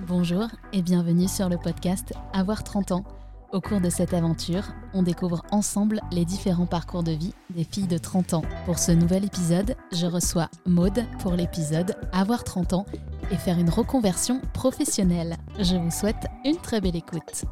Bonjour et bienvenue sur le podcast Avoir 30 ans. Au cours de cette aventure, on découvre ensemble les différents parcours de vie des filles de 30 ans. Pour ce nouvel épisode, je reçois Maude pour l'épisode Avoir 30 ans et faire une reconversion professionnelle. Je vous souhaite une très belle écoute.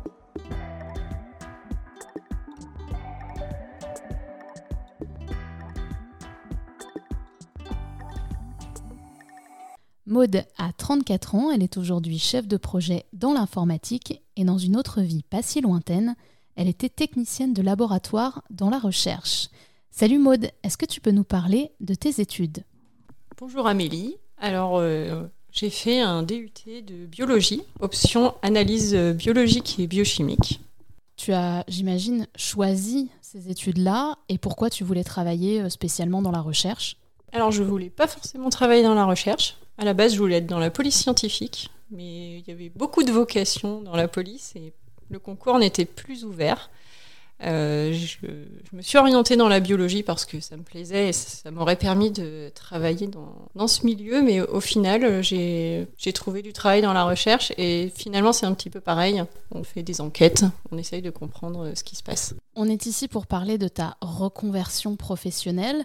Maude a 34 ans, elle est aujourd'hui chef de projet dans l'informatique et dans une autre vie pas si lointaine, elle était technicienne de laboratoire dans la recherche. Salut Maude, est-ce que tu peux nous parler de tes études? Bonjour Amélie. Alors, euh, j'ai fait un DUT de biologie, option analyse biologique et biochimique. Tu as, j'imagine, choisi ces études-là et pourquoi tu voulais travailler euh, spécialement dans la recherche? Alors, je voulais pas forcément travailler dans la recherche. À la base, je voulais être dans la police scientifique, mais il y avait beaucoup de vocations dans la police et le concours n'était plus ouvert. Euh, je, me suis orientée dans la biologie parce que ça me plaisait et ça, m'aurait permis de travailler dans, ce milieu, mais au final, j'ai trouvé du travail dans la recherche et finalement, c'est un petit peu pareil. On fait des enquêtes, on essaye de comprendre ce qui se passe. On est ici pour parler de ta reconversion professionnelle.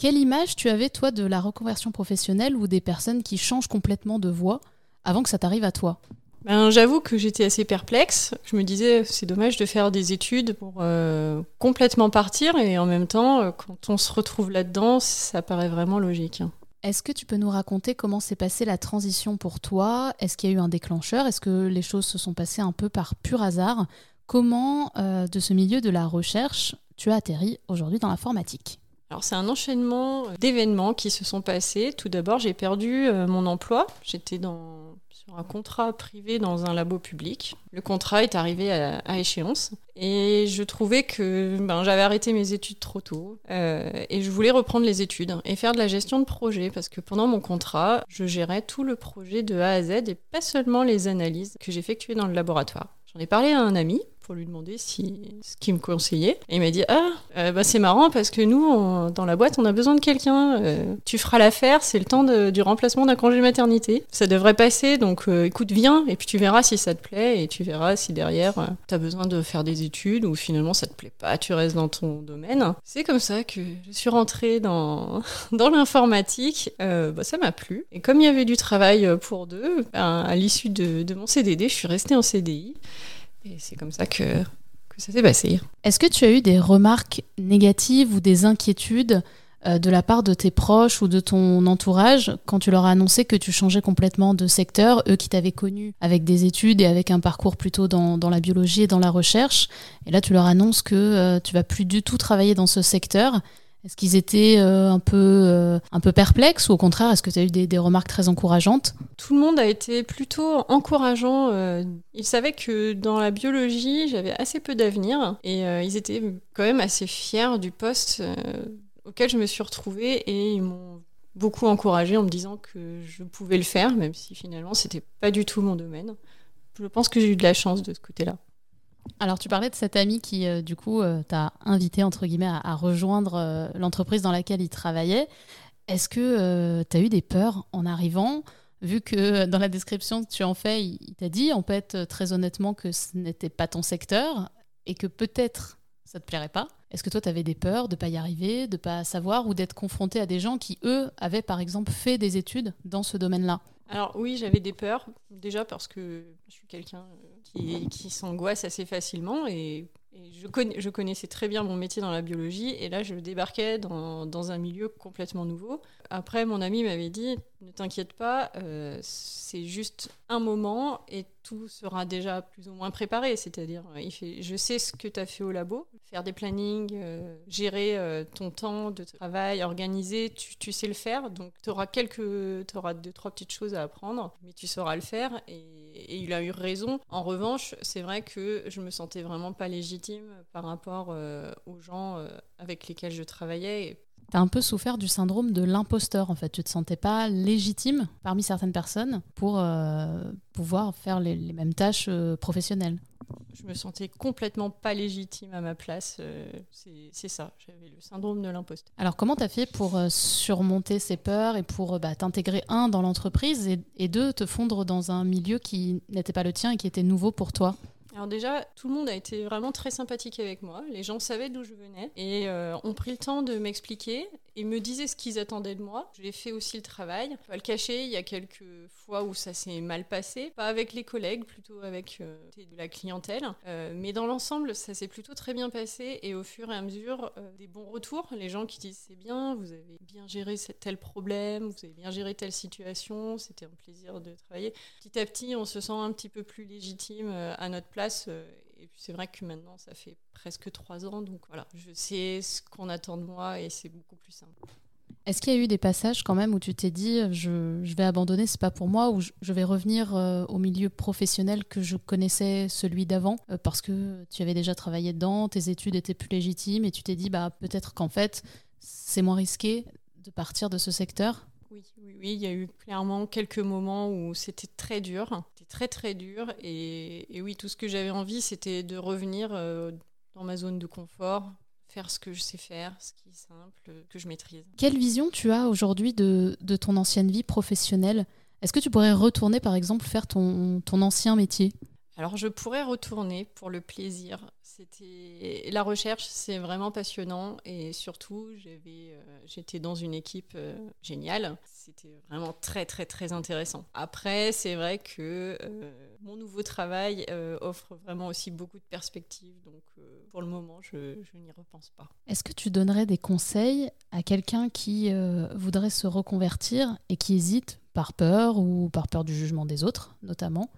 Quelle image tu avais, toi, de la reconversion professionnelle ou des personnes qui changent complètement de voie avant que ça t'arrive à toi? Ben, J'avoue que j'étais assez perplexe. Je me disais, c'est dommage de faire des études pour euh, complètement partir et en même temps, euh, quand on se retrouve là-dedans, ça paraît vraiment logique. Est-ce que tu peux nous raconter comment s'est passée la transition pour toi? Est-ce qu'il y a eu un déclencheur? Est-ce que les choses se sont passées un peu par pur hasard? Comment, euh, de ce milieu de la recherche, tu as atterri aujourd'hui dans l'informatique? Alors c'est un enchaînement d'événements qui se sont passés. Tout d'abord, j'ai perdu euh, mon emploi. J'étais sur un contrat privé dans un labo public. Le contrat est arrivé à, échéance et je trouvais que ben, j'avais arrêté mes études trop tôt euh, et je voulais reprendre les études et faire de la gestion de projet parce que pendant mon contrat, je gérais tout le projet de A à Z et pas seulement les analyses que j'effectuais dans le laboratoire. J'en ai parlé à un ami pour lui demander si, ce qu'il me conseillait. Il m'a dit Ah, euh, bah, c'est marrant parce que nous, dans la boîte, on a besoin de quelqu'un. Euh, tu feras l'affaire, c'est le temps du remplacement d'un congé maternité. Ça devrait passer, donc euh, écoute, viens, et puis tu verras si ça te plaît, et tu verras si derrière, tu as besoin de faire des études ou finalement ça te plaît pas, tu restes dans ton domaine. C'est comme ça que je suis rentrée dans, dans l'informatique. bah, ça m'a plu. Et comme il y avait du travail pour deux, ben, à l'issue de, de mon CDD, je suis restée en CDI. Et c'est comme ça que, que ça s'est passé. Est-ce que tu as eu des remarques négatives ou des inquiétudes euh, de la part de tes proches ou de ton entourage quand tu leur as annoncé que tu changeais complètement de secteur, eux qui t'avaient connu avec des études et avec un parcours plutôt dans, dans, la biologie et dans la recherche, et là tu leur annonces que euh, tu vas plus du tout travailler dans ce secteur est-ce qu'ils étaient euh, un, peu, euh, un peu perplexes ou au contraire, est-ce que tu as eu des, remarques très encourageantes? Tout le monde a été plutôt encourageant. Euh, ils savaient que dans la biologie, j'avais assez peu d'avenir et ils étaient quand même assez fiers du poste auquel je me suis retrouvée et ils m'ont beaucoup encouragée en me disant que je pouvais le faire, même si finalement, c'était pas du tout mon domaine. Je pense que j'ai eu de la chance de ce côté-là. Alors, tu parlais de cet ami qui, euh, du coup, euh, t'a invité, entre guillemets, à, rejoindre euh, l'entreprise dans laquelle il travaillait. Est-ce que tu as eu des peurs en arrivant? Vu que dans la description que tu en fais, il, t'a dit, en fait, très honnêtement, que ce n'était pas ton secteur et que peut-être ça te plairait pas. Est-ce que toi, tu avais des peurs de pas y arriver, de pas savoir ou d'être confronté à des gens qui, eux, avaient par exemple fait des études dans ce domaine-là? Alors oui, j'avais des peurs, déjà parce que je suis quelqu'un qui, qui s'angoisse assez facilement et je, connais, je, connaissais très bien mon métier dans la biologie et là je débarquais dans, un milieu complètement nouveau. Après mon ami m'avait dit ne t'inquiète pas, euh, c'est juste un moment et tout sera déjà plus ou moins préparé. C'est-à-dire, fait, je sais ce que tu as fait au labo, faire des plannings, euh, gérer euh, ton temps de travail, organiser, tu, sais le faire. Donc tu auras quelques, auras deux trois petites choses à apprendre, mais tu sauras le faire. Et il a eu raison. En revanche, c'est vrai que je me sentais vraiment pas légitime par rapport aux gens avec lesquels je travaillais tu as un peu souffert du syndrome de l'imposteur, en fait. Tu te sentais pas légitime parmi certaines personnes pour euh, pouvoir faire les, mêmes tâches euh, professionnelles. Je me sentais complètement pas légitime à ma place. Euh, c'est ça, j'avais le syndrome de l'imposteur. Alors, comment tu as fait pour surmonter ces peurs et pour bah, t'intégrer, un, dans l'entreprise et, et deux, te fondre dans un milieu qui n'était pas le tien et qui était nouveau pour toi? Alors déjà, tout le monde a été vraiment très sympathique avec moi. Les gens savaient d'où je venais et euh, ont pris le temps de m'expliquer et me disaient ce qu'ils attendaient de moi. J'ai fait aussi le travail. Pas le cacher, il y a quelques fois où ça s'est mal passé, pas avec les collègues, plutôt avec euh, de la clientèle. Euh, mais dans l'ensemble, ça s'est plutôt très bien passé et au fur et à mesure, des bons retours. Les gens qui disent c'est bien, vous avez bien géré tel problème, vous avez bien géré telle situation, c'était un plaisir de travailler. Petit à petit, on se sent un petit peu plus légitime à notre place euh, et puis c'est vrai que maintenant, ça fait presque trois ans, donc voilà, je sais ce qu'on attend de moi et c'est beaucoup plus simple. Est-ce qu'il y a eu des passages quand même où tu t'es dit je, je, vais abandonner, c'est pas pour moi, ou je, vais revenir euh, au milieu professionnel que je connaissais celui d'avant euh, parce que tu avais déjà travaillé dedans, tes études étaient plus légitimes et tu t'es dit bah peut-être qu'en fait c'est moins risqué de partir de ce secteur? Oui, oui, oui, il y a eu clairement quelques moments où c'était très dur, très très dur, et, oui, tout ce que j'avais envie, c'était de revenir euh, dans ma zone de confort, faire ce que je sais faire, ce qui est simple, que je maîtrise. Quelle vision tu as aujourd'hui de, ton ancienne vie professionnelle? Est-ce que tu pourrais retourner par exemple faire ton, ton ancien métier? Alors je pourrais retourner pour le plaisir. La recherche, c'est vraiment passionnant et surtout euh, j'étais dans une équipe euh, géniale. C'était vraiment très très très intéressant. Après, c'est vrai que euh, mon nouveau travail offre vraiment aussi beaucoup de perspectives. Donc pour le moment, je n'y repense pas. Est-ce que tu donnerais des conseils à quelqu'un qui voudrait se reconvertir et qui hésite par peur ou par peur du jugement des autres, notamment?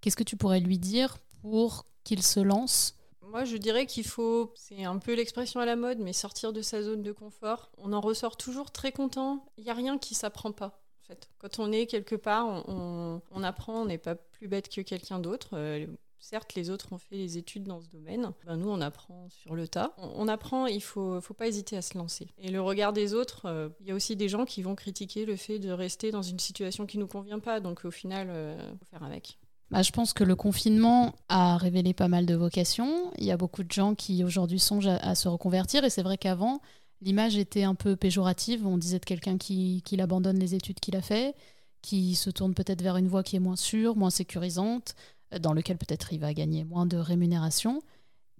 Qu'est-ce que tu pourrais lui dire pour qu'il se lance moi, je dirais qu'il faut, c'est un peu l'expression à la mode, mais sortir de sa zone de confort. On en ressort toujours très content. Il n'y a rien qui s'apprend pas. En fait. Quand on est quelque part, on, apprend, on n'est pas plus bête que quelqu'un d'autre. Euh, certes, les autres ont fait les études dans ce domaine. Ben, nous, on apprend sur le tas. On, apprend, il faut, faut pas hésiter à se lancer. Et le regard des autres, euh, il y a aussi des gens qui vont critiquer le fait de rester dans une situation qui nous convient pas. Donc, au final, il euh, faut faire avec. Bah, je pense que le confinement a révélé pas mal de vocations. Il y a beaucoup de gens qui aujourd'hui songent à, se reconvertir. Et c'est vrai qu'avant, l'image était un peu péjorative. On disait de quelqu'un qui, qui abandonne les études qu'il a fait, qui se tourne peut-être vers une voie qui est moins sûre, moins sécurisante, dans lequel peut-être il va gagner moins de rémunération.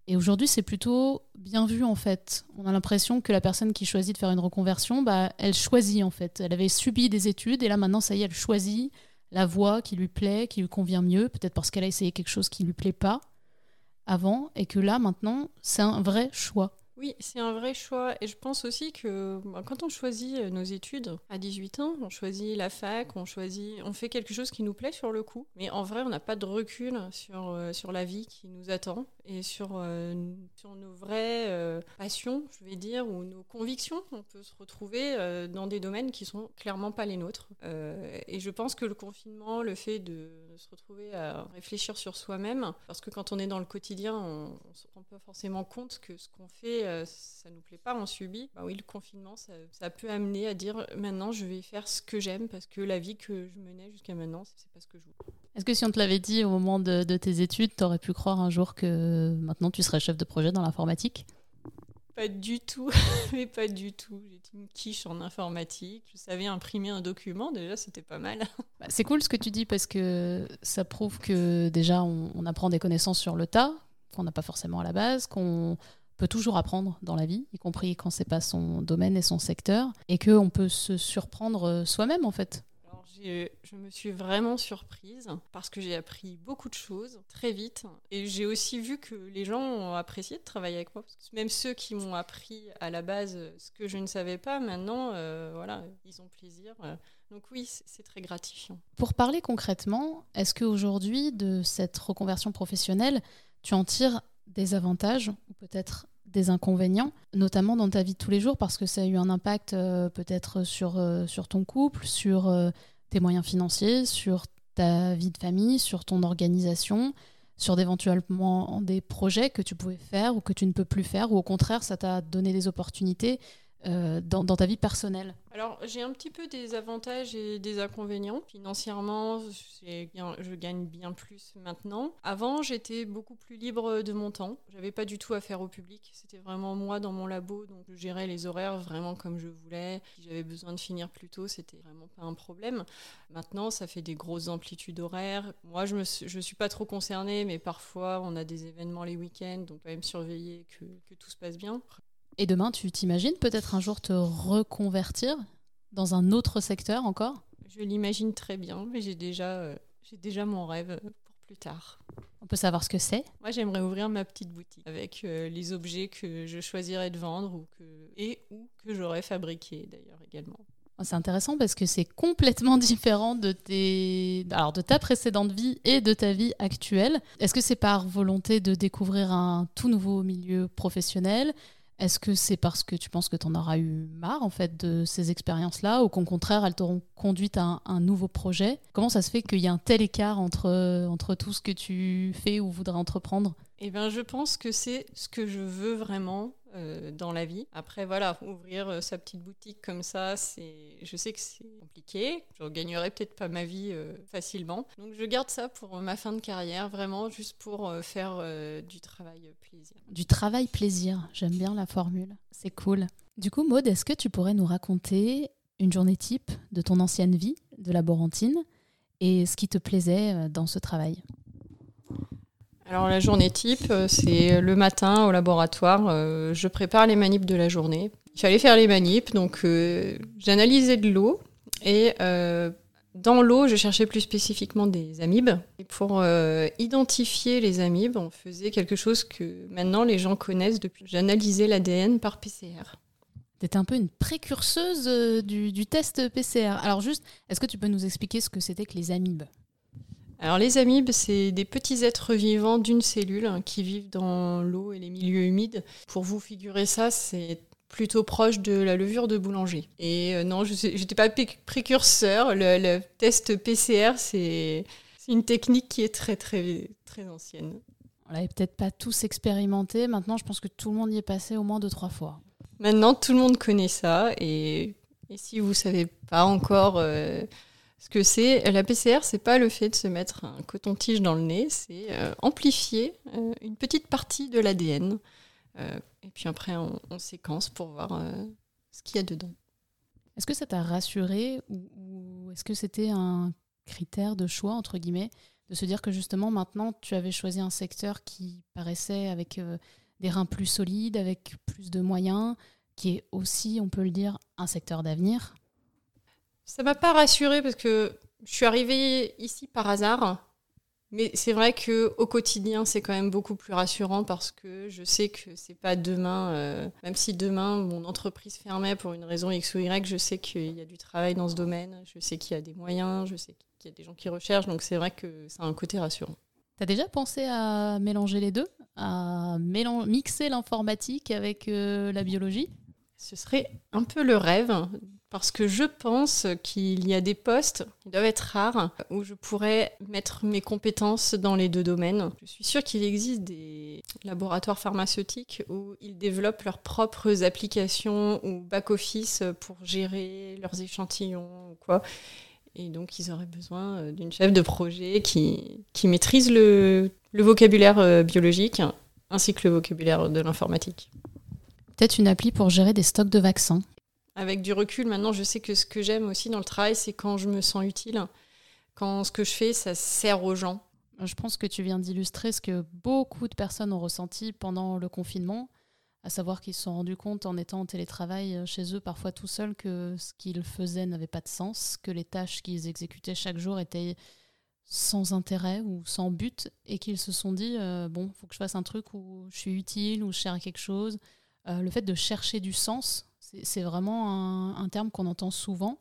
Et aujourd'hui, c'est plutôt bien vu en fait. On a l'impression que la personne qui choisit de faire une reconversion, bah, elle choisit en fait. Elle avait subi des études et là maintenant, ça y est, elle choisit la voix qui lui plaît, qui lui convient mieux, peut-être parce qu'elle a essayé quelque chose qui lui plaît pas avant, et que là, maintenant, c'est un vrai choix. Oui, c'est un vrai choix. Et je pense aussi que bah, quand on choisit euh, nos études à 18 ans, on choisit la fac, on choisit, on fait quelque chose qui nous plaît sur le coup. Mais en vrai, on n'a pas de recul sur, euh, sur la vie qui nous attend et sur, euh, sur nos vraies passions, je vais dire, ou nos convictions. On peut se retrouver dans des domaines qui sont clairement pas les nôtres. et je pense que le confinement, le fait de se retrouver à réfléchir sur soi-même, parce que quand on est dans le quotidien, on ne se rend pas forcément compte que ce qu'on fait euh, ça nous plaît pas, on subit. Bah oui, le confinement, ça, peut amener à dire maintenant je vais faire ce que j'aime parce que la vie que je menais jusqu'à maintenant, c'est pas ce que je veux. Est-ce que si on te l'avait dit au moment de, tes études, tu aurais pu croire un jour que maintenant tu serais chef de projet dans l'informatique? Pas du tout, mais pas du tout. J'étais une quiche en informatique. Je savais imprimer un document, déjà, c'était pas mal. Bah, c'est cool ce que tu dis parce que ça prouve que déjà on, on apprend des connaissances sur le tas, qu'on n'a pas forcément à la base, qu'on peut toujours apprendre dans la vie, y compris quand c'est pas son domaine et son secteur, et qu'on peut se surprendre euh, soi-même en fait. Je me suis vraiment surprise parce que j'ai appris beaucoup de choses très vite et j'ai aussi vu que les gens ont apprécié de travailler avec moi. même ceux qui m'ont appris à la base ce que je ne savais pas, maintenant, euh, voilà, ils ont plaisir. Donc oui, c'est très gratifiant. Pour parler concrètement, est-ce qu'aujourd'hui, de cette reconversion professionnelle, tu en tires des avantages ou peut-être des inconvénients, notamment dans ta vie de tous les jours, parce que ça a eu un impact euh, peut-être sur, euh, sur ton couple, sur tes moyens financiers, sur ta vie de famille, sur ton organisation, sur éventuellement des projets que tu pouvais faire ou que tu ne peux plus faire, ou au contraire, ça t'a donné des opportunités euh, dans, ta vie personnelle Alors, j'ai un petit peu des avantages et des inconvénients. Financièrement, je gagne bien plus maintenant. Avant, j'étais beaucoup plus libre de mon temps. J'avais pas du tout affaire au public. C'était vraiment moi dans mon labo, donc je gérais les horaires vraiment comme je voulais. Si j'avais besoin de finir plus tôt, c'était vraiment pas un problème. Maintenant, ça fait des grosses amplitudes horaires. Moi, je je suis pas trop concernée, mais parfois, on a des événements les week-ends, donc quand même surveiller que tout se passe bien. Et demain, tu t'imagines peut-être un jour te reconvertir dans un autre secteur encore? Je l'imagine très bien, mais j'ai déjà, euh, j'ai déjà mon rêve pour plus tard. On peut savoir ce que c'est? Moi, j'aimerais ouvrir ma petite boutique avec euh, les objets que je choisirais de vendre ou que, et ou que j'aurais fabriqués d'ailleurs également. Oh, c'est intéressant parce que c'est complètement différent de, tes... Alors, de ta précédente vie et de ta vie actuelle. Est-ce que c'est par volonté de découvrir un tout nouveau milieu professionnel? Est-ce que c'est parce que tu penses que tu en auras eu marre en fait de ces expériences-là ou qu'au contraire elles t'auront conduite à un, nouveau projet? Comment ça se fait qu'il y a un tel écart entre, entre tout ce que tu fais ou voudrais entreprendre? Eh bien je pense que c'est ce que je veux vraiment euh, dans la vie. Après, voilà, ouvrir euh, sa petite boutique comme ça, c'est, je sais que c'est compliqué. Je gagnerai peut-être pas ma vie euh, facilement. Donc, je garde ça pour ma fin de carrière, vraiment juste pour faire du travail plaisir. Du travail plaisir, j'aime bien la formule. C'est cool. Du coup, Maude, est-ce que tu pourrais nous raconter une journée type de ton ancienne vie de laborantine et ce qui te plaisait dans ce travail? Alors la journée type, euh, c'est le matin au laboratoire, euh, je prépare les manips de la journée. Il fallait faire les manips, donc euh, j'analysais de l'eau et dans l'eau, je cherchais plus spécifiquement des amibes. Et pour identifier les amibes, on faisait quelque chose que maintenant les gens connaissent depuis. J'analysais l'ADN par PCR. Tu étais un peu une précurseuse du, du, test PCR. Alors juste, est-ce que tu peux nous expliquer ce que c'était que les amibes? Alors les amibes, c'est des petits êtres vivants d'une cellule hein, qui vivent dans l'eau et les milieux humides. Pour vous figurer ça, c'est plutôt proche de la levure de boulanger. Et euh, non, je n'étais pas précurseur. Le, test PCR, c'est une technique qui est très très très ancienne. On l'avait peut-être pas tous expérimenté. Maintenant, je pense que tout le monde y est passé au moins deux trois fois. Maintenant, tout le monde connaît ça. Et, si vous savez pas encore euh, ce que c'est, la PCR, c'est pas le fait de se mettre un coton-tige dans le nez, c'est euh, amplifier euh, une petite partie de l'ADN. Euh, et puis après, on, séquence pour voir ce qu'il y a dedans. Est-ce que ça t'a rassuré ou, est-ce que c'était un critère de choix, entre guillemets, de se dire que justement maintenant tu avais choisi un secteur qui paraissait avec des reins plus solides, avec plus de moyens, qui est aussi, on peut le dire, un secteur d'avenir? Ça m'a pas rassurée parce que je suis arrivée ici par hasard. Mais c'est vrai que au quotidien, c'est quand même beaucoup plus rassurant parce que je sais que c'est pas demain, euh, même si demain mon entreprise fermait pour une raison X ou Y, je sais qu'il y a du travail dans ce domaine, je sais qu'il y a des moyens, je sais qu'il y a des gens qui recherchent, donc c'est vrai que ça a un côté rassurant. Tu as déjà pensé à mélanger les deux, à mixer l'informatique avec euh, la biologie? Ce serait un peu le rêve parce que je pense qu'il y a des postes qui doivent être rares où je pourrais mettre mes compétences dans les deux domaines. Je suis sûre qu'il existe des laboratoires pharmaceutiques où ils développent leurs propres applications ou back-office pour gérer leurs échantillons ou quoi. Et donc, ils auraient besoin d'une chef de projet qui, qui maîtrise le, le vocabulaire euh, biologique ainsi que le vocabulaire de l'informatique. Peut-être une appli pour gérer des stocks de vaccins avec du recul, maintenant, je sais que ce que j'aime aussi dans le travail, c'est quand je me sens utile, quand ce que je fais, ça sert aux gens. Je pense que tu viens d'illustrer ce que beaucoup de personnes ont ressenti pendant le confinement, à savoir qu'ils se sont rendus compte en étant en télétravail chez eux, parfois tout seuls, que ce qu'ils faisaient n'avait pas de sens, que les tâches qu'ils exécutaient chaque jour étaient sans intérêt ou sans but, et qu'ils se sont dit, euh, bon, faut que je fasse un truc où je suis utile, où je sers à quelque chose. Euh, le fait de chercher du sens, c'est vraiment un, terme qu'on entend souvent.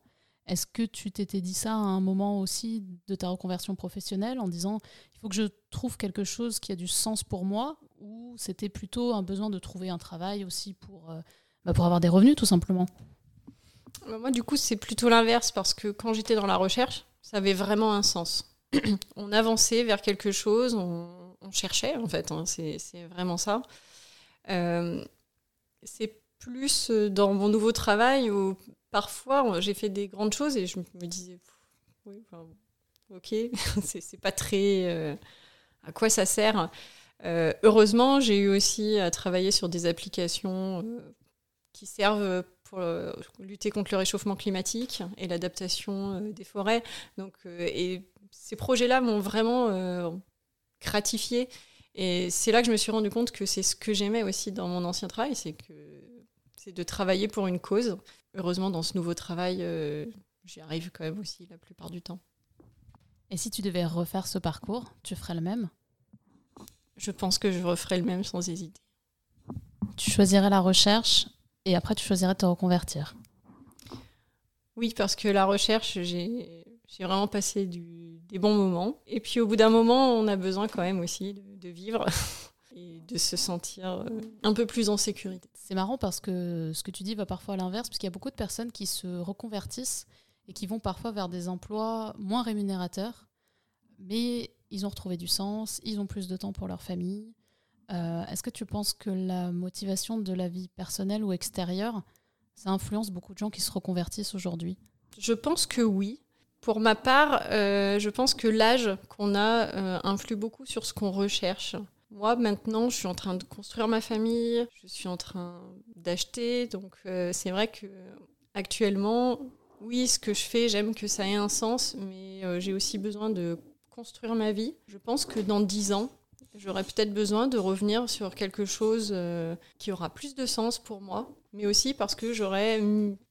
Est-ce que tu t'étais dit ça à un moment aussi de ta reconversion professionnelle en disant il faut que je trouve quelque chose qui a du sens pour moi ou c'était plutôt un besoin de trouver un travail aussi pour, euh, bah, pour avoir des revenus tout simplement? Bah, Moi du coup c'est plutôt l'inverse parce que quand j'étais dans la recherche ça avait vraiment un sens. on avançait vers quelque chose, on, cherchait en fait, hein, c'est vraiment ça. Euh, c'est plus dans mon nouveau travail où parfois j'ai fait des grandes choses et je me disais, oui, ok, c'est pas très. à quoi ça sert Heureusement, j'ai eu aussi à travailler sur des applications qui servent pour euh, lutter contre le réchauffement climatique et l'adaptation euh, des forêts. Donc, euh, et ces projets-là m'ont vraiment gratifié. Et c'est là que je me suis rendu compte que c'est ce que j'aimais aussi dans mon ancien travail, c'est que c'est de travailler pour une cause. Heureusement, dans ce nouveau travail, j'y arrive quand même aussi la plupart du temps. Et si tu devais refaire ce parcours, tu ferais le même? Je pense que je referais le même sans hésiter. Tu choisirais la recherche et après tu choisirais de te reconvertir? Oui, parce que la recherche, j'ai vraiment passé des bons moments. Et puis au bout d'un moment, on a besoin quand même aussi de, vivre et de se sentir euh, un peu plus en sécurité. C'est marrant parce que ce que tu dis va parfois à l'inverse, parce qu'il y a beaucoup de personnes qui se reconvertissent et qui vont parfois vers des emplois moins rémunérateurs, mais ils ont retrouvé du sens, ils ont plus de temps pour leur famille, euh, est-ce que tu penses que la motivation de la vie personnelle ou extérieure, ça influence beaucoup de gens qui se reconvertissent aujourd'hui? Je pense que oui. Pour ma part, euh, je pense que l'âge qu'on a euh, influe beaucoup sur ce qu'on recherche. Moi, maintenant, je suis en train de construire ma famille, je suis en train d'acheter, donc c'est vrai que actuellement, oui, ce que je fais, j'aime que ça ait un sens, mais j'ai aussi besoin de construire ma vie. Je pense que dans dix ans, J'aurais peut-être besoin de revenir sur quelque chose euh, qui aura plus de sens pour moi, mais aussi parce que j'aurais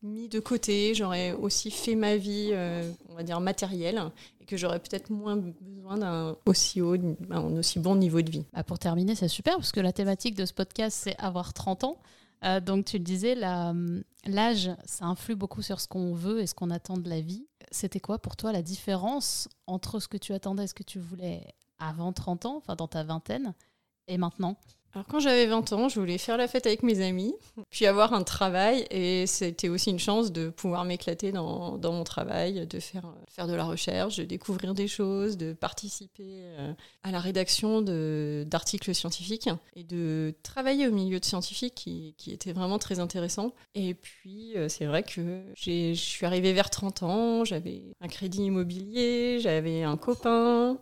mis de côté, j'aurais aussi fait ma vie, euh, on va dire matérielle, et que j'aurais peut-être moins besoin d'un aussi haut, un aussi bon niveau de vie. Bah pour terminer, c'est super parce que la thématique de ce podcast, c'est avoir 30 ans. Euh, donc tu le disais, l'âge, ça influe beaucoup sur ce qu'on veut et ce qu'on attend de la vie. C'était quoi pour toi la différence entre ce que tu attendais et ce que tu voulais avant 30 ans, enfin dans ta vingtaine, et maintenant? Alors quand j'avais 20 ans, je voulais faire la fête avec mes amis, puis avoir un travail, et c'était aussi une chance de pouvoir m'éclater dans, mon travail, de faire, faire de la recherche, de découvrir des choses, de participer euh, à la rédaction d'articles scientifiques, et de travailler au milieu de scientifiques qui, qui était vraiment très intéressant. Et puis euh, c'est vrai que je suis arrivée vers 30 ans, j'avais un crédit immobilier, j'avais un copain.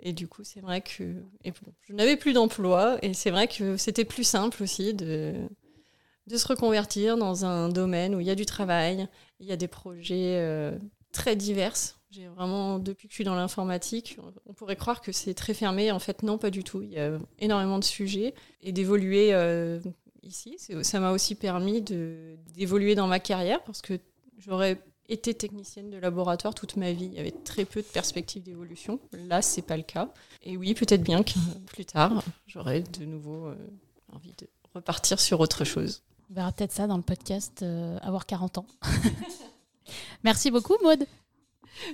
Et du coup, c'est vrai que je n'avais plus d'emploi et c'est vrai que c'était plus simple aussi de, de se reconvertir dans un domaine où il y a du travail, il y a des projets euh, très divers. J'ai vraiment, depuis que je suis dans l'informatique, on pourrait croire que c'est très fermé. En fait, non, pas du tout. Il y a énormément de sujets et d'évoluer euh, ici. Ça m'a aussi permis d'évoluer dans ma carrière parce que j'aurais été technicienne de laboratoire toute ma vie. Il y avait très peu de perspectives d'évolution. Là, c'est pas le cas. Et oui, peut-être bien que plus tard, j'aurai de nouveau euh, envie de repartir sur autre chose. On verra peut-être ça dans le podcast euh, Avoir 40 ans. Merci beaucoup, Maude.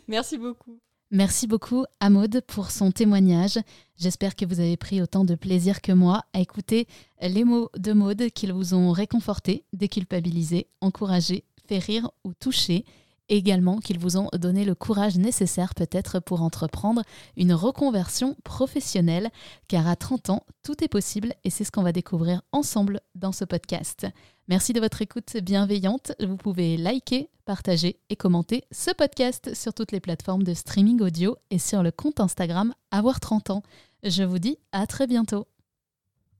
Merci beaucoup. Merci beaucoup à Maude pour son témoignage. J'espère que vous avez pris autant de plaisir que moi à écouter les mots de Maude qu'ils vous ont réconforté, déculpabilisé, encouragé, fait rire ou touché également qu'ils vous ont donné le courage nécessaire peut-être pour entreprendre une reconversion professionnelle, car à 30 ans, tout est possible et c'est ce qu'on va découvrir ensemble dans ce podcast. Merci de votre écoute bienveillante. Vous pouvez liker, partager et commenter ce podcast sur toutes les plateformes de streaming audio et sur le compte Instagram Avoir 30 ans. Je vous dis à très bientôt.